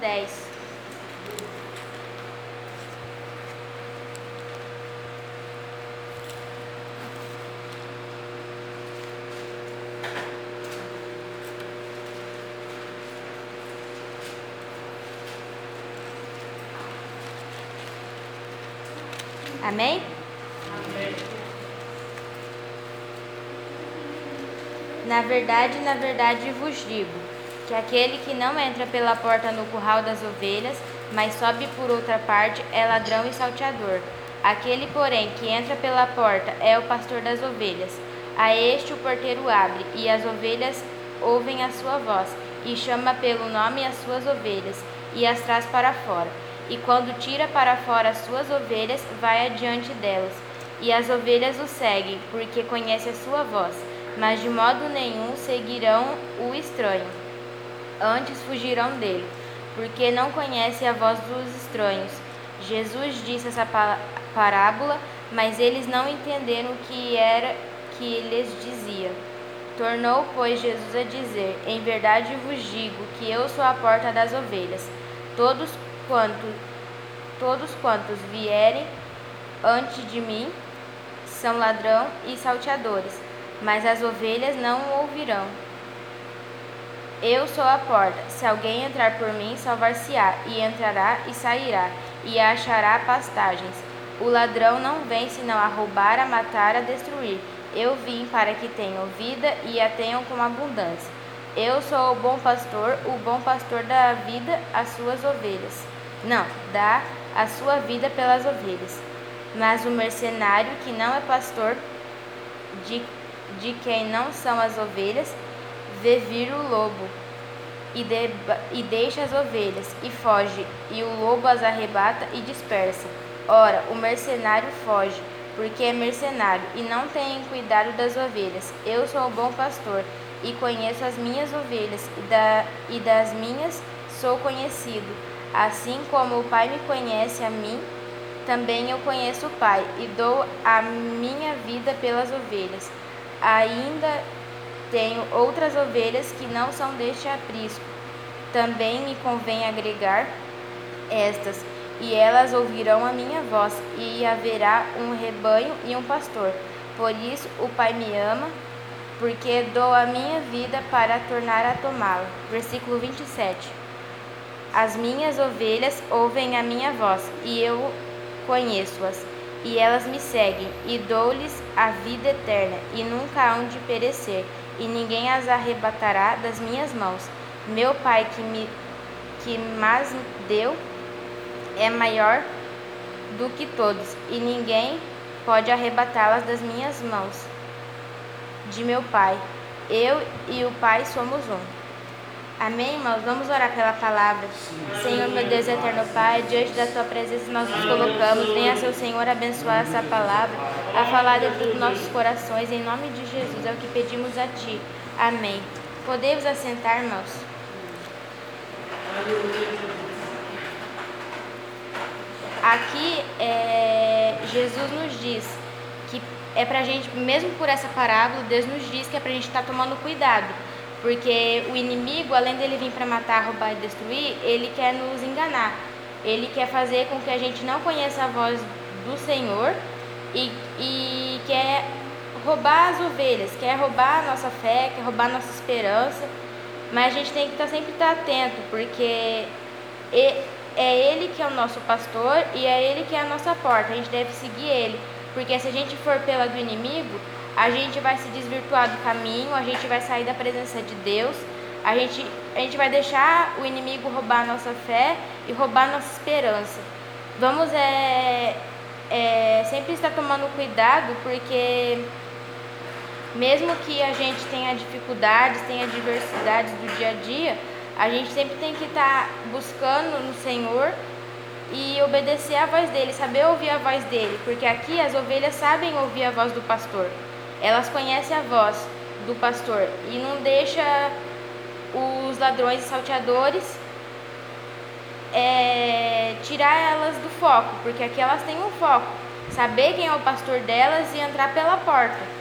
10. Amém? Na verdade, na verdade vos digo que aquele que não entra pela porta no curral das ovelhas, mas sobe por outra parte, é ladrão e salteador. Aquele, porém, que entra pela porta é o pastor das ovelhas. A este o porteiro abre, e as ovelhas ouvem a sua voz, e chama pelo nome as suas ovelhas, e as traz para fora. E quando tira para fora as suas ovelhas, vai adiante delas. E as ovelhas o seguem, porque conhece a sua voz, mas de modo nenhum seguirão o estranho. Antes fugirão dele, porque não conhece a voz dos estranhos. Jesus disse essa parábola, mas eles não entenderam o que era que lhes dizia. Tornou, pois, Jesus a dizer: Em verdade vos digo que eu sou a porta das ovelhas. Todos quanto, todos quantos vierem antes de mim são ladrão e salteadores, mas as ovelhas não ouvirão. Eu sou a porta. Se alguém entrar por mim, salvar-se-á, e entrará e sairá, e achará pastagens. O ladrão não vem senão a roubar, a matar, a destruir. Eu vim para que tenham vida e a tenham com abundância. Eu sou o bom pastor, o bom pastor dá a vida às suas ovelhas. Não, dá a sua vida pelas ovelhas. Mas o mercenário que não é pastor, de, de quem não são as ovelhas, vê vir o lobo e, de, e deixa as ovelhas e foge, e o lobo as arrebata e dispersa. Ora, o mercenário foge, porque é mercenário e não tem cuidado das ovelhas. Eu sou o bom pastor e conheço as minhas ovelhas, e, da, e das minhas sou conhecido. Assim como o Pai me conhece a mim, também eu conheço o Pai, e dou a minha vida pelas ovelhas. Ainda tenho outras ovelhas que não são deste aprisco. Também me convém agregar estas, e elas ouvirão a minha voz, e haverá um rebanho e um pastor. Por isso o Pai me ama, porque dou a minha vida para tornar a tomá-la. Versículo 27. As minhas ovelhas ouvem a minha voz, e eu conheço-as, e elas me seguem, e dou-lhes a vida eterna, e nunca hão de perecer, e ninguém as arrebatará das minhas mãos. Meu Pai que me que mais deu é maior do que todos, e ninguém pode arrebatá-las das minhas mãos. De meu Pai, eu e o Pai somos um. Amém, irmãos? Vamos orar pela palavra. Senhor, meu Deus eterno Pai, diante da tua presença nós nos colocamos. Venha, seu Senhor, abençoar essa palavra, a falar dentro dos nossos corações. Em nome de Jesus é o que pedimos a ti. Amém. Podemos assentar, irmãos? Aqui é, Jesus nos diz que é pra gente, mesmo por essa parábola, Deus nos diz que é pra gente estar tá tomando cuidado porque o inimigo, além dele vir para matar, roubar e destruir, ele quer nos enganar. Ele quer fazer com que a gente não conheça a voz do Senhor e, e quer roubar as ovelhas, quer roubar a nossa fé, quer roubar a nossa esperança. Mas a gente tem que estar tá, sempre estar tá atento, porque é ele que é o nosso pastor e é ele que é a nossa porta. A gente deve seguir ele, porque se a gente for pela do inimigo, a gente vai se desvirtuar do caminho, a gente vai sair da presença de Deus, a gente, a gente vai deixar o inimigo roubar a nossa fé e roubar a nossa esperança. Vamos é, é, sempre estar tomando cuidado, porque mesmo que a gente tenha dificuldades, tenha adversidades do dia a dia, a gente sempre tem que estar buscando no Senhor e obedecer a voz dele, saber ouvir a voz dele, porque aqui as ovelhas sabem ouvir a voz do pastor. Elas conhecem a voz do pastor e não deixa os ladrões e salteadores é, tirar elas do foco, porque aqui elas têm um foco, saber quem é o pastor delas e entrar pela porta.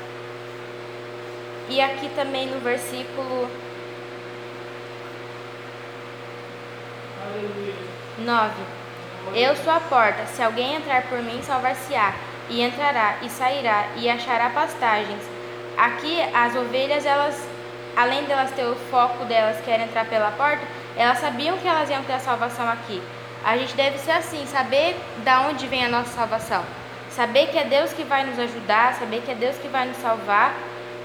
E aqui também no versículo 9. Eu sou a porta. Se alguém entrar por mim, salvar-se-á. E entrará, e sairá, e achará pastagens. Aqui, as ovelhas, elas, além delas ter o foco delas, que era entrar pela porta, elas sabiam que elas iam ter a salvação aqui. A gente deve ser assim, saber da onde vem a nossa salvação. Saber que é Deus que vai nos ajudar, saber que é Deus que vai nos salvar.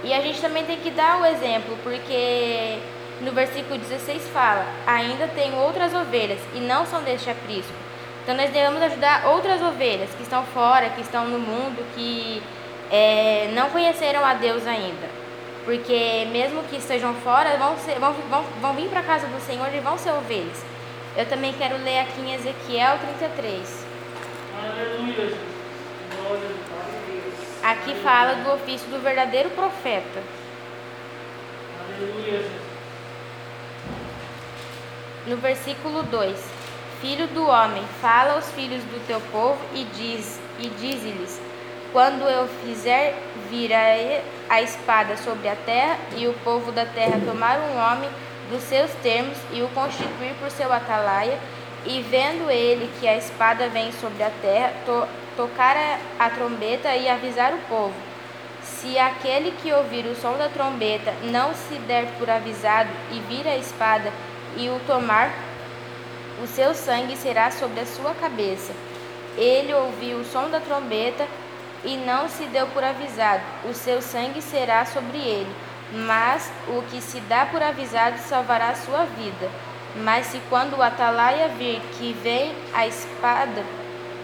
E a gente também tem que dar o exemplo, porque no versículo 16 fala: Ainda tem outras ovelhas, e não são deste aprisco. Então nós devemos ajudar outras ovelhas que estão fora, que estão no mundo, que é, não conheceram a Deus ainda. Porque mesmo que estejam fora, vão, ser, vão, vão, vão vir para a casa do Senhor e vão ser ovelhas. Eu também quero ler aqui em Ezequiel 33. Aleluia. Aqui fala do ofício do verdadeiro profeta. Aleluia. No versículo 2 filho do homem, fala aos filhos do teu povo e diz e diz-lhes: Quando eu fizer vir a, a espada sobre a terra e o povo da terra tomar um homem dos seus termos e o constituir por seu atalaia, e vendo ele que a espada vem sobre a terra, to, tocar a, a trombeta e avisar o povo. Se aquele que ouvir o som da trombeta não se der por avisado e vir a espada e o tomar, o seu sangue será sobre a sua cabeça. Ele ouviu o som da trombeta e não se deu por avisado, o seu sangue será sobre ele. Mas o que se dá por avisado salvará a sua vida. Mas se quando o atalaia vir que vem a espada,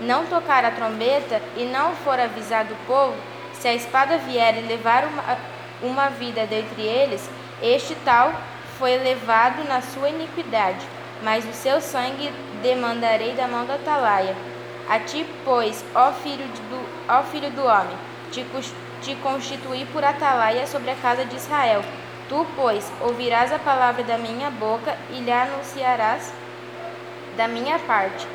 não tocar a trombeta e não for avisado o povo, se a espada vier e levar uma, uma vida dentre eles, este tal foi levado na sua iniquidade mas o seu sangue demandarei da mão do atalaia. A ti, pois, ó filho do, ó filho do homem, te, te constituí por atalaia sobre a casa de Israel. Tu, pois, ouvirás a palavra da minha boca e lhe anunciarás da minha parte.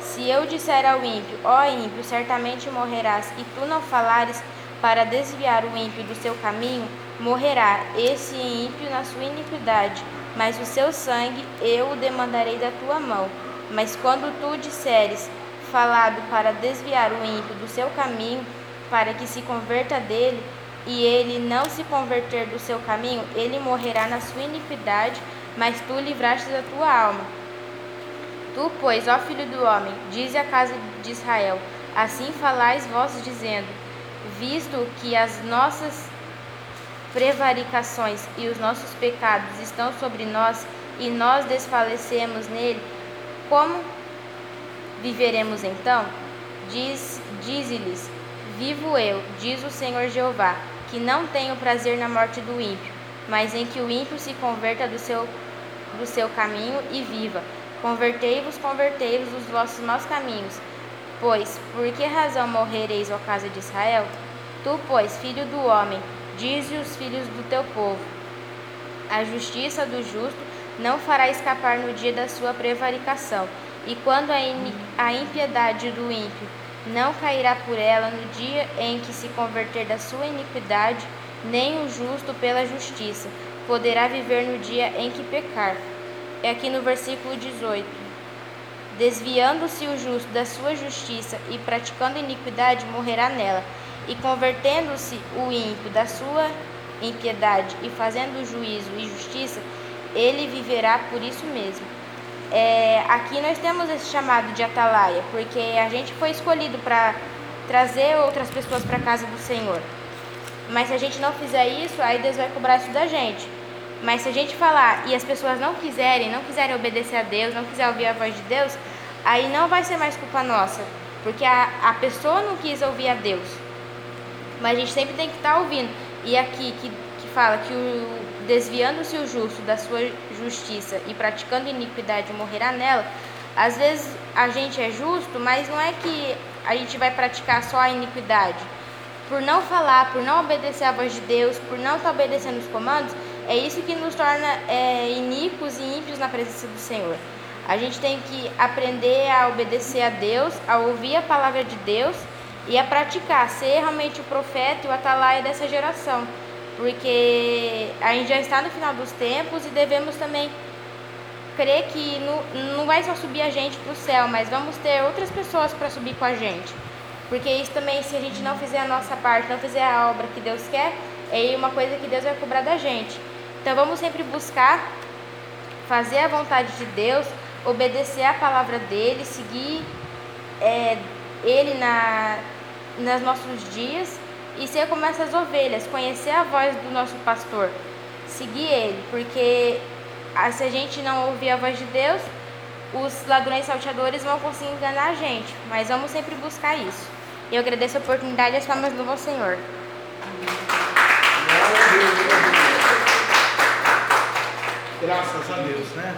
Se eu disser ao ímpio, ó ímpio, certamente morrerás, e tu não falares para desviar o ímpio do seu caminho, morrerá esse ímpio na sua iniquidade mas o seu sangue eu o demandarei da tua mão. Mas quando tu disseres, falado para desviar o ímpio do seu caminho, para que se converta dele, e ele não se converter do seu caminho, ele morrerá na sua iniquidade, mas tu livraste da tua alma. Tu, pois, ó filho do homem, dize à casa de Israel: Assim falais vós, dizendo: Visto que as nossas prevaricações e os nossos pecados estão sobre nós e nós desfalecemos nele, como viveremos então? Diz, dize-lhes: Vivo eu, diz o Senhor Jeová, que não tenho prazer na morte do ímpio, mas em que o ímpio se converta do seu, do seu caminho e viva. Convertei-vos, convertei-vos dos vossos maus caminhos. Pois, por que razão morrereis, ó casa de Israel? Tu, pois, filho do homem, Dize os filhos do teu povo: A justiça do justo não fará escapar no dia da sua prevaricação, e quando a impiedade do ímpio não cairá por ela no dia em que se converter da sua iniquidade, nem o justo pela justiça poderá viver no dia em que pecar. É aqui no versículo 18. Desviando-se o justo da sua justiça e praticando iniquidade, morrerá nela e convertendo-se o ímpio da sua impiedade e fazendo juízo e justiça, ele viverá por isso mesmo. É, aqui nós temos esse chamado de atalaia, porque a gente foi escolhido para trazer outras pessoas para a casa do Senhor. Mas se a gente não fizer isso, aí Deus vai cobrar isso da gente. Mas se a gente falar e as pessoas não quiserem, não quiserem obedecer a Deus, não quiserem ouvir a voz de Deus, aí não vai ser mais culpa nossa, porque a, a pessoa não quis ouvir a Deus. Mas a gente sempre tem que estar tá ouvindo. E aqui que, que fala que o desviando-se o justo da sua justiça e praticando iniquidade morrerá nela, às vezes a gente é justo, mas não é que a gente vai praticar só a iniquidade. Por não falar, por não obedecer à voz de Deus, por não estar obedecendo os comandos, é isso que nos torna é, iníquos e ímpios na presença do Senhor. A gente tem que aprender a obedecer a Deus, a ouvir a palavra de Deus e a praticar, ser realmente o profeta e o atalaia dessa geração, porque a gente já está no final dos tempos e devemos também crer que não, não vai só subir a gente para o céu, mas vamos ter outras pessoas para subir com a gente. Porque isso também, se a gente não fizer a nossa parte, não fizer a obra que Deus quer, é uma coisa que Deus vai cobrar da gente. Então vamos sempre buscar fazer a vontade de Deus, obedecer a palavra dele, seguir é, ele na, nos nossos dias e ser como essas ovelhas, conhecer a voz do nosso pastor, seguir ele, porque se a gente não ouvir a voz de Deus, os ladrões salteadores vão conseguir enganar a gente, mas vamos sempre buscar isso. Eu agradeço a oportunidade e as palmas do Senhor. Graças a Deus, né?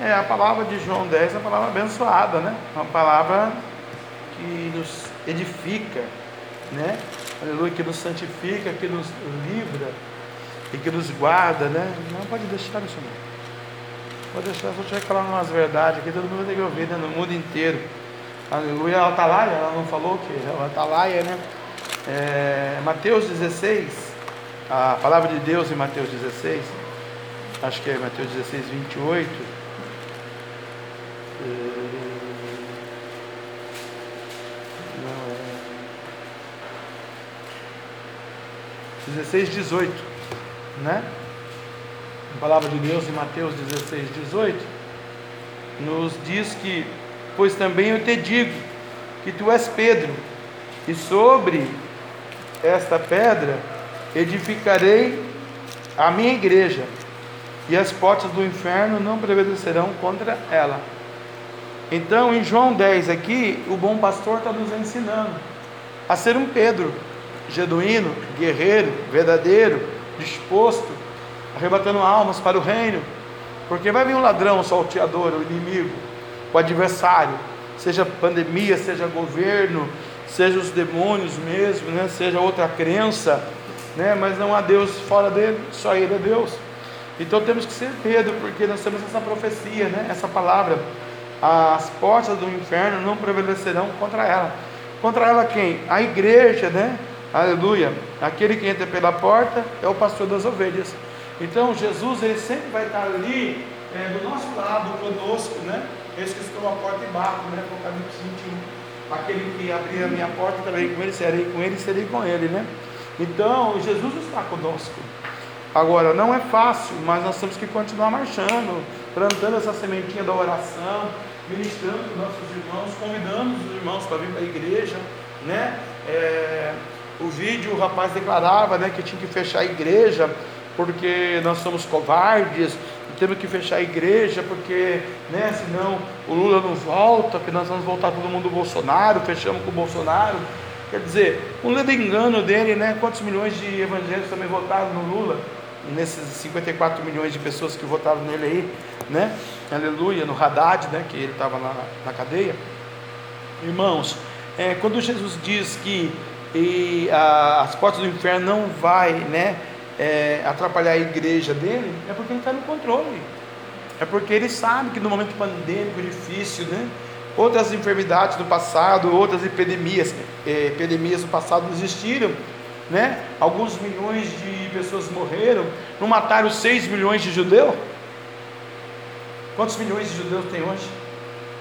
É, a palavra de João 10 é uma palavra abençoada, né? Uma palavra que nos edifica, né? Aleluia, que nos santifica, que nos livra e que nos guarda, né? Não pode deixar isso não. Pode deixar, eu estiver falando umas verdades aqui, todo mundo ter que ouvir, né? No mundo inteiro. Aleluia, ela está lá, ela não falou que ela está lá, né? É, Mateus 16, a palavra de Deus em Mateus 16, acho que é Mateus 16, 28. Não, 16, 18, né? A palavra de Deus em Mateus 16, 18, nos diz que, pois também eu te digo, que tu és Pedro, e sobre esta pedra edificarei a minha igreja, e as portas do inferno não prevalecerão contra ela. Então, em João 10 aqui, o bom pastor está nos ensinando a ser um Pedro, genuíno, guerreiro, verdadeiro, disposto, arrebatando almas para o reino, porque vai vir um ladrão, um salteador, o um inimigo, o adversário, seja pandemia, seja governo, seja os demônios mesmo, né? seja outra crença, né? mas não há Deus fora dele, só Ele é Deus. Então temos que ser Pedro, porque nós temos essa profecia, né? essa palavra. As portas do inferno não prevalecerão contra ela. Contra ela quem? A igreja, né? Aleluia. Aquele que entra pela porta é o pastor das ovelhas. Então Jesus ele sempre vai estar ali é, do nosso lado, conosco, né? Esse que estou à porta e bato, né? Apocalipse 21 aquele que abrir a minha porta também com ele, serei com ele, serei com ele, né? Então, Jesus está conosco. Agora, não é fácil, mas nós temos que continuar marchando, plantando essa sementinha da oração, ministrando os nossos irmãos, convidando os irmãos para vir para a igreja, né? É, o vídeo, o rapaz declarava, né, que tinha que fechar a igreja, porque nós somos covardes, temos que fechar a igreja porque, né, senão o Lula não volta, que nós vamos voltar todo mundo do Bolsonaro, fechamos com o Bolsonaro. Quer dizer, um ledo engano dele, né? Quantos milhões de evangélicos também votaram no Lula? Nesses 54 milhões de pessoas que votaram nele aí, né? Aleluia, no Haddad, né? Que ele estava na, na cadeia. Irmãos, é, quando Jesus diz que e, a, as portas do inferno não vai, né? é, atrapalhar a igreja dele, é porque ele está no controle. É porque ele sabe que no momento pandêmico difícil, né? Outras enfermidades do passado, outras epidemias, é, epidemias do passado existiram, né? Alguns milhões de pessoas morreram, não mataram 6 milhões de judeus? Quantos milhões de judeus tem hoje?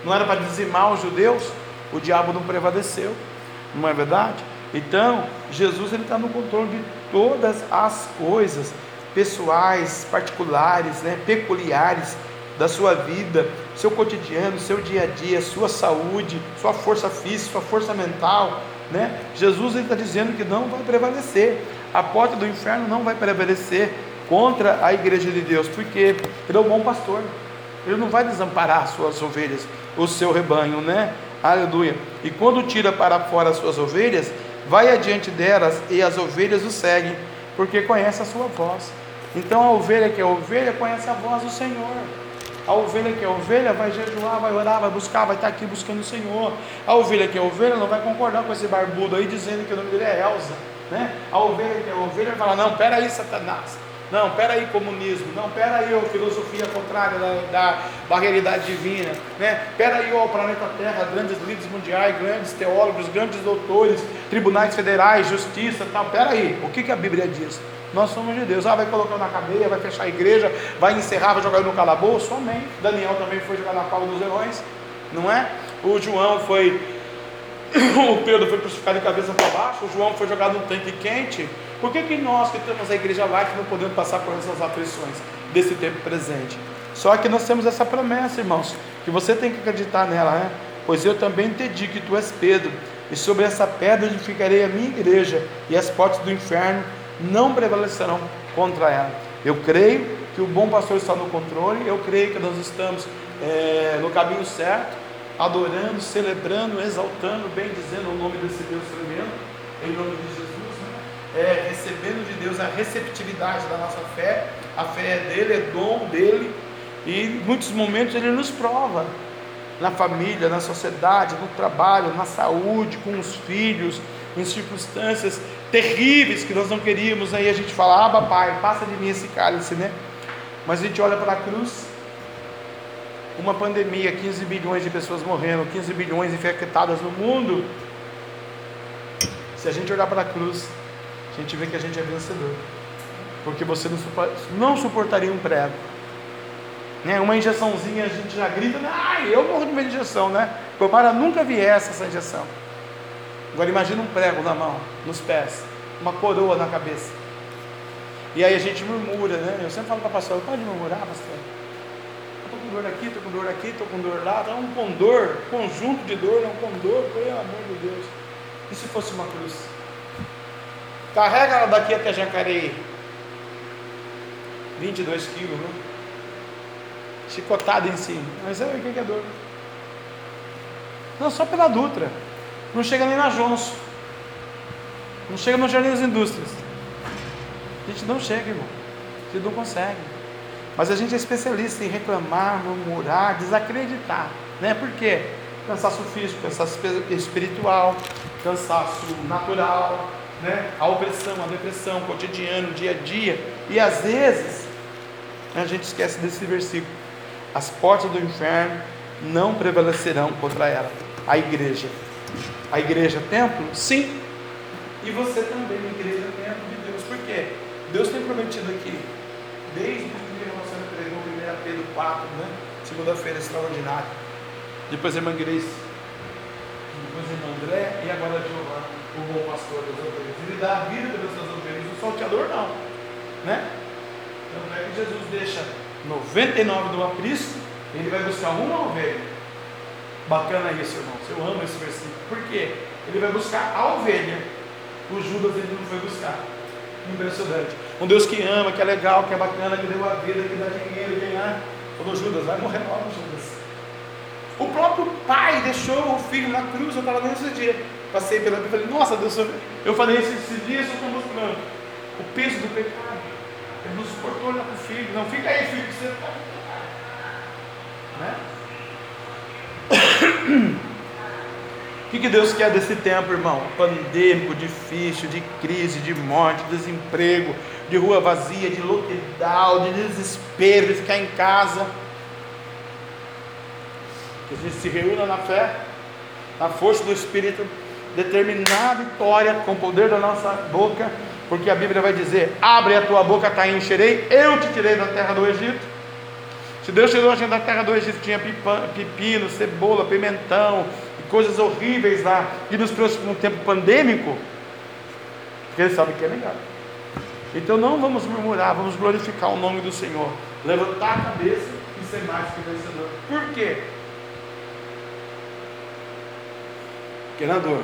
Não era para dizimar os judeus? O diabo não prevaleceu, não é verdade? Então, Jesus está no controle de todas as coisas pessoais, particulares, né, peculiares da sua vida, seu cotidiano, seu dia a dia, sua saúde, sua força física, sua força mental, né? Jesus está dizendo que não vai prevalecer, a porta do inferno não vai prevalecer contra a igreja de Deus, porque ele é o bom pastor, ele não vai desamparar as suas ovelhas, o seu rebanho, né? Aleluia. E quando tira para fora as suas ovelhas, vai adiante delas e as ovelhas o seguem, porque conhece a sua voz. Então a ovelha que é ovelha conhece a voz do Senhor. A ovelha que é ovelha vai jejuar, vai orar, vai buscar, vai estar aqui buscando o Senhor. A ovelha que é ovelha não vai concordar com esse barbudo aí dizendo que o nome dele é Elza. Né? A ovelha que é ovelha vai falar: Não, peraí, Satanás. Não, peraí, comunismo. Não, peraí, ó, filosofia contrária da, da, divina. Né? Peraí, ó, o planeta Terra, grandes líderes mundiais, grandes teólogos, grandes doutores, tribunais federais, justiça tal. Peraí, o que, que a Bíblia diz? Nós somos de Deus. Ah, vai colocar na cadeia, vai fechar a igreja, vai encerrar, vai jogar no calabouço. Amém. Daniel também foi jogar na palma dos leões, não é? O João foi. o Pedro foi crucificado de cabeça para baixo. O João foi jogado num tanque quente. Por que, que nós que temos a igreja lá que não podemos passar por essas aflições desse tempo presente? Só que nós temos essa promessa, irmãos, que você tem que acreditar nela, né? Pois eu também entendi que tu és Pedro, e sobre essa pedra edificarei a minha igreja, e as portas do inferno não prevalecerão contra ela. Eu creio que o bom pastor está no controle, eu creio que nós estamos é, no caminho certo, adorando, celebrando, exaltando, bem dizendo o nome desse Deus tremendo, em nome de Jesus? É, recebendo de Deus a receptividade da nossa fé, a fé é dele, é dom dele, e em muitos momentos ele nos prova, na família, na sociedade, no trabalho, na saúde, com os filhos, em circunstâncias terríveis que nós não queríamos, aí a gente fala, ah, pai, passa de mim esse cálice, né? Mas a gente olha para a cruz, uma pandemia, 15 bilhões de pessoas morrendo, 15 bilhões infectadas no mundo. Se a gente olhar para a cruz, a gente vê que a gente é vencedor, porque você não suportaria um prego. Né? Uma injeçãozinha a gente já grita, ah, eu morro de uma injeção, né? Tomara nunca viesse essa injeção. Agora imagina um prego na mão, nos pés, uma coroa na cabeça. E aí a gente murmura, né? Eu sempre falo para a pastora, pode murmurar, pastor? Estou com dor aqui, estou com dor aqui, estou com dor lá, está um condor, conjunto de dor, não condor, pelo amor de Deus. E se fosse uma cruz? Carrega ela daqui até Jacareí. 22 quilos, né? Chicotada em cima. Mas é o que é dor? Não, só pela Dutra. Não chega nem na Jones. Não chega no Jardim das Indústrias. A gente não chega, irmão. A gente não consegue. Mas a gente é especialista em reclamar, murmurar, desacreditar. Né? Por quê? Cansaço físico, cansaço espiritual, cansaço natural, né? a opressão, a depressão, o cotidiano, dia a dia. E às vezes a gente esquece desse versículo. As portas do inferno não prevalecerão contra ela. A igreja a igreja templo? Sim. E você também, igreja templo de Deus. Por quê? Deus tem prometido aqui, desde o primeiro pregou 1 Pedro 4, né? Segunda-feira extraordinária. Depois a irmã Grace, depois a irmã André e agora a Giovanna, o bom pastor das ovelhas. Ele dá a vida pelas suas ovelhas, o salteador não. Né? Então é que Jesus deixa 99 do aprisco, ele vai buscar uma ovelha Bacana isso, irmãos. Eu amo esse versículo. Por quê? Ele vai buscar a ovelha. O Judas ele não foi buscar. Impressionante. Um Deus que ama, que é legal, que é bacana, que deu a vida, que dá dinheiro, lá. Falou, Judas, vai morrer logo, Judas. O próprio pai deixou o filho na cruz, eu estava nesse dia. Passei pela e falei, nossa Deus, eu falei esse, esse dia, só estou mostrando o peso do pecado. Ele não suportou olhar para o filho. Não, fica aí, filho, que você está. Né? O que, que Deus quer desse tempo, irmão? Pandêmico, difícil, de crise, de morte, de desemprego, de rua vazia, de lockdown, de desespero, de ficar em casa. Que a gente se reúna na fé, na força do Espírito, determinar a vitória com o poder da nossa boca, porque a Bíblia vai dizer: abre a tua boca, tá encherei, eu te tirei da terra do Egito. Se Deus tirou a gente da terra do Egito, tinha pepino, cebola, pimentão, e coisas horríveis lá, e nos trouxe para um tempo pandêmico, porque Ele sabe que é legal. Então não vamos murmurar, vamos glorificar o nome do Senhor, levantar a cabeça e ser mais que vencedor. Por quê? Porque na dor,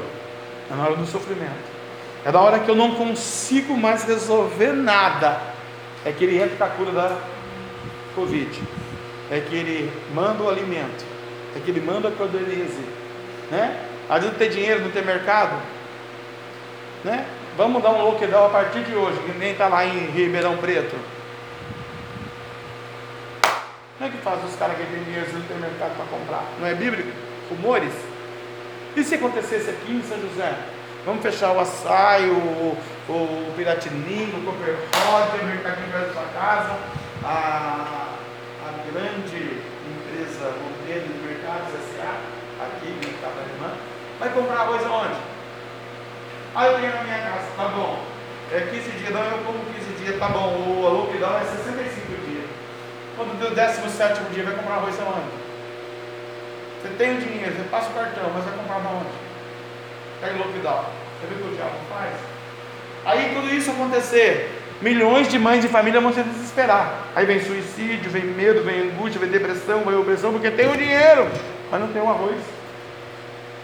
é na hora do sofrimento, é na hora que eu não consigo mais resolver nada, é que Ele entra a cura da Covid é que ele manda o alimento, é que ele manda a cordelize, né? Não tem dinheiro, não tem mercado, né? Vamos dar um lockdown a partir de hoje, que nem está lá em Ribeirão Preto. Como é que faz os caras que têm dinheiro não tem mercado para comprar? Não é bíblico? Rumores? E se acontecesse aqui em São José? Vamos fechar o açaí, o, o o Cooper Roger, o mercadinho perto da sua casa, a, a grande empresa modelo de mercados S.A., aqui no mercado alemã. Vai comprar arroz aonde? Ah, eu tenho na minha casa, tá bom. É 15 dias, não, eu como 15 dias, tá bom. O lockdown é 65 dias. Quando deu o 17 dia, vai comprar arroz aonde? Você tem o dinheiro, você passa o cartão, mas vai comprar aonde? Pega o lockdown. Você viu o que o diabo faz? Aí tudo isso acontecer, milhões de mães e famílias vão se desesperar. Aí vem suicídio, vem medo, vem angústia, vem depressão, vem opressão, porque tem o dinheiro, mas não tem o arroz.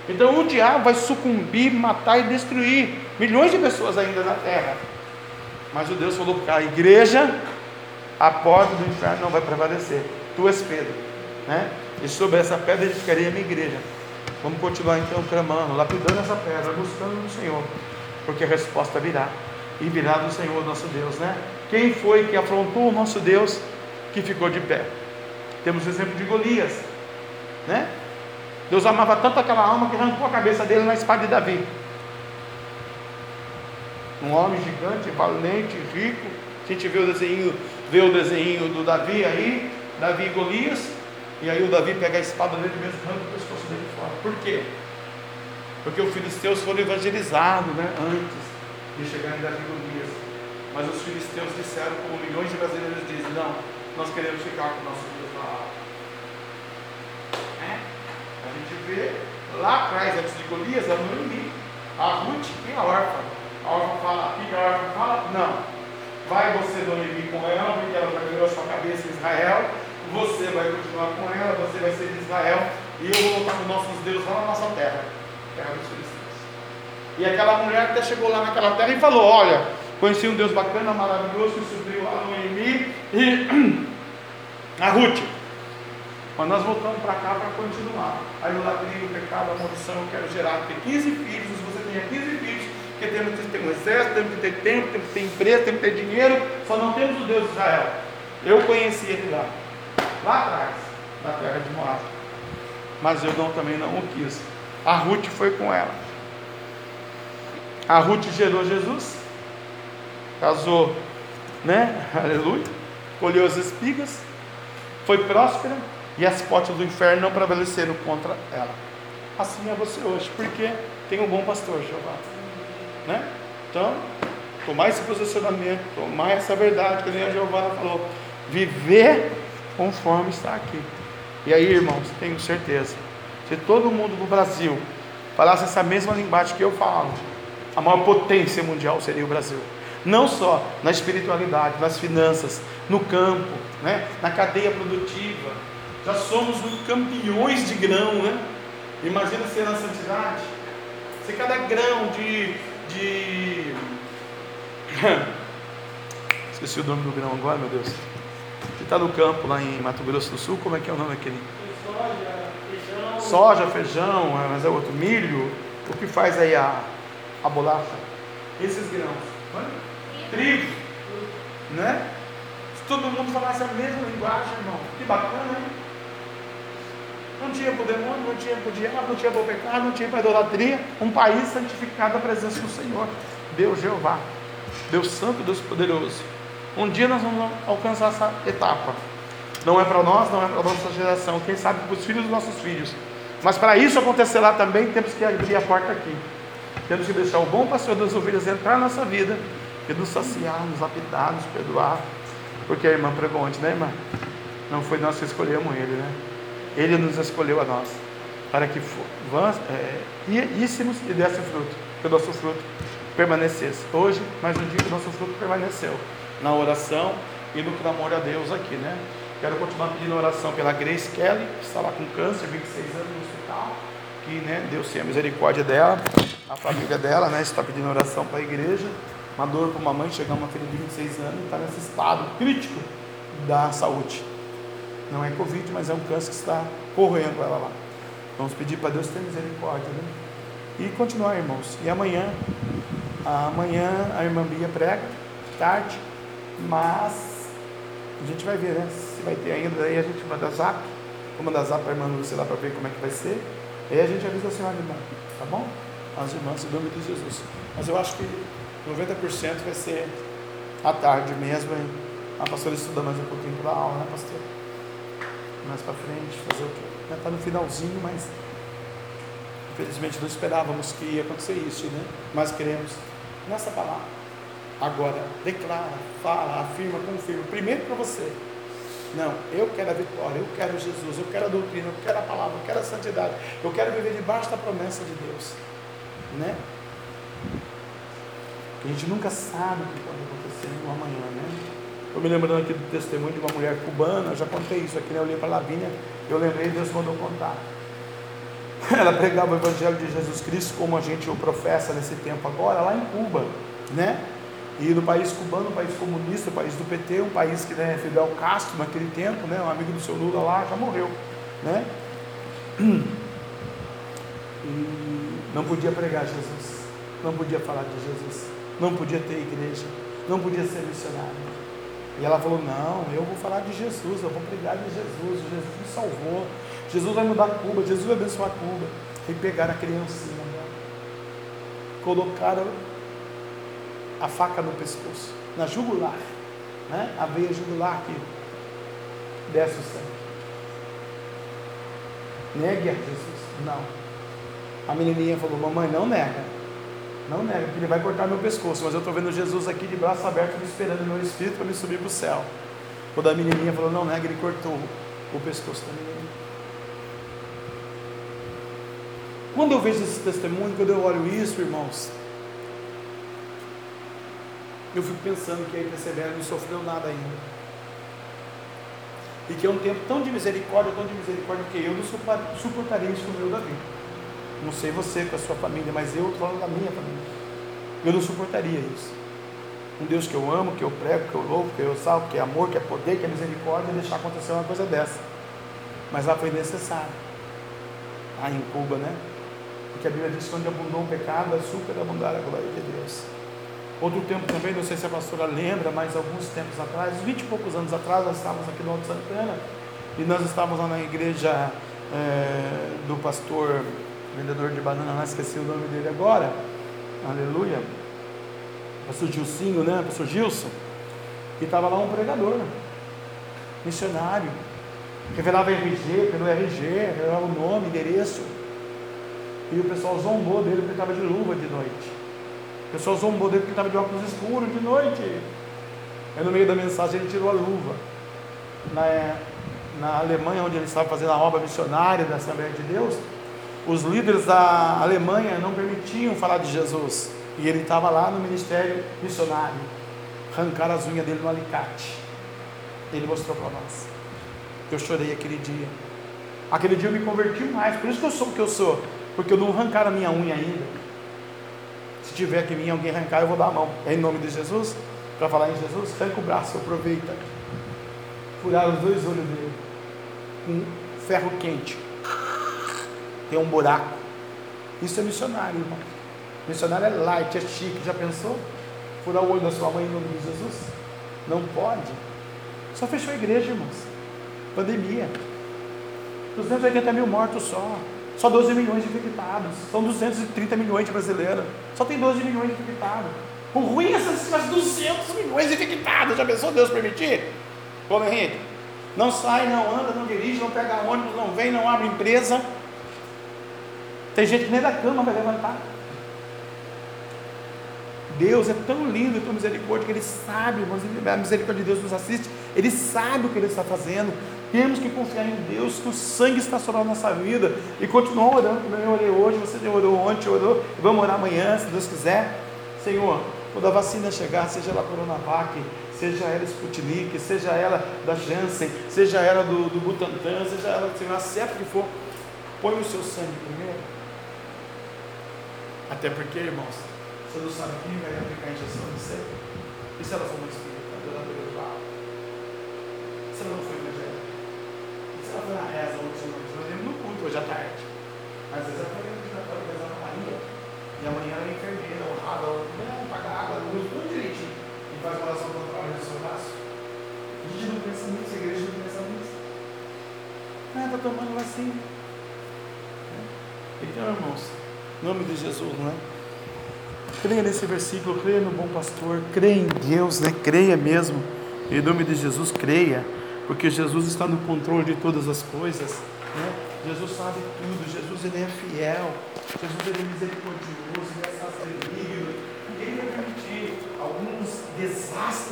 Então o diabo vai sucumbir, matar e destruir milhões de pessoas ainda na terra. Mas o Deus falou para a igreja: a porta do inferno não vai prevalecer. Tu és Pedro, né? E sobre essa pedra edificaria a minha igreja. Vamos continuar então clamando, lapidando essa pedra, buscando no Senhor, porque a resposta virá. E virá do Senhor nosso Deus, né? Quem foi que afrontou o nosso Deus que ficou de pé? Temos o exemplo de Golias, né? Deus amava tanto aquela alma que arrancou a cabeça dele na espada de Davi. Um homem gigante, valente, rico. A gente vê o desenho, vê o desenho do Davi aí, Davi e Golias, e aí o Davi pega a espada dele mesmo e arranca o pescoço dele fora. Por quê? Porque os filisteus foram evangelizados né, antes de chegar em Davi e Golias. Mas os filisteus disseram, como milhões de brasileiros dizem, não, nós queremos ficar com o nosso Deus na alma gente vê lá atrás, antes de Golias, a Noemi, a Ruth e a órfã. A órfã fala, que a órfã fala? Não. Vai você, Noemi, com ela, porque ela já virou sua cabeça em Israel. Você vai continuar com ela, você vai ser de Israel. E eu vou voltar com nossos deuses lá na nossa terra, terra dos filisteus. E aquela mulher até chegou lá naquela terra e falou: Olha, conheci um Deus bacana, maravilhoso, que subiu a Noemi e a Ruth. Mas nós voltamos para cá para continuar. A idolatria, o pecado, a maldição, eu quero gerar ter 15 filhos, se você tenha 15 filhos, porque temos que ter um exército, temos que ter tempo, temos que ter empresa, temos que ter dinheiro, só não temos o Deus de Israel. Eu conheci ele lá, lá atrás, na terra de Moab. Mas eu não, também não o quis. A Ruth foi com ela. A Ruth gerou Jesus, casou, né? Aleluia. Colheu as espigas, foi próspera, e as portas do inferno não prevaleceram contra ela. Assim é você hoje, porque tem um bom pastor, Jeová. Né? Então, tomar esse posicionamento, tomar essa verdade, que nem a Jeová falou, viver conforme está aqui. E aí, irmãos, tenho certeza, se todo mundo do Brasil falasse essa mesma linguagem que eu falo, a maior potência mundial seria o Brasil. Não só na espiritualidade, nas finanças, no campo, né? na cadeia produtiva, já somos campeões de grão, né? Imagina ser na santidade. Se cada grão de. de... Esqueci o nome do grão agora, meu Deus. Que está no campo lá em Mato Grosso do Sul, como é que é o nome aquele? Soja, feijão. Soja, feijão, é, mas é outro, milho. O que faz aí a, a bolacha? Esses grãos. Trigo. Né? Se todo mundo falasse a mesma linguagem, irmão, que bacana, hein? Não tinha para o demônio, não tinha para o diabo, não tinha para o pecado, não tinha para a idolatria. Um país santificado à presença do Senhor. Deus Jeová. Deus Santo, Deus Poderoso. Um dia nós vamos alcançar essa etapa. Não é para nós, não é para a nossa geração. Quem sabe para os filhos dos nossos filhos. Mas para isso acontecer lá também, temos que abrir a porta aqui. Temos que deixar o bom pastor das ovelhas entrar na nossa vida e nos saciar, nos lapidar, nos perdoar. Porque a irmã pregou ontem, né, irmã? Não foi nós que escolhemos ele, né? Ele nos escolheu a nós para que é, íssemos e desse fruto, que o nosso fruto permanecesse. Hoje, mais um dia, o nosso fruto permaneceu na oração e no clamor a Deus aqui, né? Quero continuar pedindo oração pela Grace Kelly, que está lá com câncer, 26 anos no hospital, que né, Deus tenha misericórdia dela, a família dela, né? Está pedindo oração para a igreja. Uma dor para uma mãe chegar uma filha de 26 anos e está nesse estado crítico da saúde. Não é Covid, mas é um câncer que está corroendo ela lá. Vamos pedir para Deus ter misericórdia, né? E continuar, irmãos. E amanhã, amanhã a irmã Bia prega, tarde, mas a gente vai ver, né? Se vai ter ainda, daí a gente manda zap. Vou mandar zap para a irmã Lúcia lá para ver como é que vai ser. Aí a gente avisa a senhora, irmã, tá bom? as irmãs em nome de Jesus. Mas eu acho que 90% vai ser à tarde mesmo. Hein? A pastora estuda mais um pouquinho para a aula, né, pastor? Mais para frente, fazer o quê? Está né, no finalzinho, mas infelizmente não esperávamos que ia acontecer isso, né? Mas queremos nessa palavra. Agora, declara, fala, afirma, confirma. Primeiro para você. Não, eu quero a vitória, eu quero Jesus, eu quero a doutrina, eu quero a palavra, eu quero a santidade, eu quero viver debaixo da promessa de Deus. Né? A gente nunca sabe o que pode acontecer no amanhã, né? Eu me lembrando aqui do testemunho de uma mulher cubana, eu já contei isso aqui, né? Eu li para Lavínia, eu lembrei, Deus mandou contar. Ela pregava o Evangelho de Jesus Cristo como a gente o professa nesse tempo agora, lá em Cuba, né? E no país cubano, um país comunista, o país do PT, um país que né, Fidel Castro naquele tempo, né, um amigo do seu Lula lá, já morreu. Né? E não podia pregar Jesus, não podia falar de Jesus, não podia ter igreja, não podia ser missionário. E ela falou: Não, eu vou falar de Jesus, eu vou pregar de Jesus, Jesus me salvou, Jesus vai mudar Cuba, Jesus vai abençoar Cuba. E pegaram a criancinha dela, colocaram a faca no pescoço, na jugular, né? a veia jugular que desce o sangue. Negue a Jesus. Não. A menininha falou: Mamãe, não nega. Não nega, porque ele vai cortar meu pescoço. Mas eu estou vendo Jesus aqui de braço aberto, me esperando meu espírito para me subir para o céu. Quando a menininha falou: Não nega, ele cortou o pescoço da menininha. Quando eu vejo esse testemunho, quando eu olho isso, irmãos, eu fico pensando que a persevera não sofreu nada ainda. E que é um tempo tão de misericórdia, tão de misericórdia, que eu não suportaria isso no meu Davi. Não sei você com a sua família, mas eu falando da minha família. Eu não suportaria isso. Um Deus que eu amo, que eu prego, que eu louvo, que eu salvo, que é amor, que é poder, que é misericórdia, deixar acontecer uma coisa dessa. Mas lá foi necessário. Lá em Cuba, né? Porque a Bíblia diz que onde abundou o pecado, a super abundar a glória de Deus. Outro tempo também, não sei se a pastora lembra, mas alguns tempos atrás, vinte e poucos anos atrás, nós estávamos aqui no Alto Santana e nós estávamos lá na igreja é, do pastor vendedor de banana, não esqueci o nome dele agora, aleluia, pastor Gilcinho, né, pastor Gilson, e estava lá um pregador, missionário, revelava RG, pelo RG, revelava o nome, endereço, e o pessoal zombou dele porque estava de luva de noite pessoa zombou dele porque estava de óculos escuros de noite. Aí no meio da mensagem ele tirou a luva. Na, na Alemanha, onde ele estava fazendo a obra missionária da Assembleia de Deus, os líderes da Alemanha não permitiam falar de Jesus. E ele estava lá no ministério missionário. Arrancaram as unhas dele no alicate. Ele mostrou para nós. Eu chorei aquele dia. Aquele dia eu me converti mais. Por isso que eu sou o que eu sou. Porque eu não arrancaram a minha unha ainda tiver que vir alguém arrancar, eu vou dar a mão. É em nome de Jesus, para falar em Jesus, arranca o braço, aproveita. Furar os dois olhos dele. Com ferro quente. Tem um buraco. Isso é missionário, irmão. Missionário é light, é chique. Já pensou? Furar o olho da sua mãe em nome de Jesus? Não pode. Só fechou a igreja, irmãos. Pandemia. 280 mil mortos só. Só 12 milhões de infectados. São 230 milhões de brasileiros. Só tem 12 milhões de infectados. O ruim é essas 200 milhões de infectados. Já pensou Deus permitir? Ô Henrique, não sai, não anda, não dirige, não pega ônibus, não vem, não abre empresa. Tem gente que nem da cama vai levantar. Deus é tão lindo e tão misericórdia que Ele sabe, a misericórdia de Deus nos assiste, Ele sabe o que Ele está fazendo. Temos que confiar em Deus, que o sangue está sobre a nossa vida e continuar orando, como eu orei hoje, você orou ontem, orou, vamos orar amanhã, se Deus quiser. Senhor, quando a vacina chegar, seja ela Coronavac, seja ela Sputnik, seja ela da Janssen, seja ela do, do Butantan, seja ela, Senhor, certo que for, põe o seu sangue primeiro. Até porque, irmãos, você não sabe quem vai aplicar a injeção de você. E se ela for uma espírita, adoradora do Se ela não foi foi na reza vez, eu lembro no culto hoje à tarde. Às vezes ela foi obrigatório rezar na Maria. E amanhã ela é enfermeira, honrada, não, paga água, luz, tudo direitinho. E faz uma oração contrária do seu braço. A gente não pensa nisso, a igreja não pensa nisso. Ah, está tomando vacina. Então, irmãos, Em nome de Jesus, não é? Creia nesse versículo, creia no bom pastor, creia em Deus, né? Creia mesmo. Em nome de Jesus, creia, porque Jesus está no controle de todas as coisas. Né? Jesus sabe tudo, Jesus ele é fiel, Jesus ele é misericordioso, ele é benigno. Ninguém vai permitir alguns desafios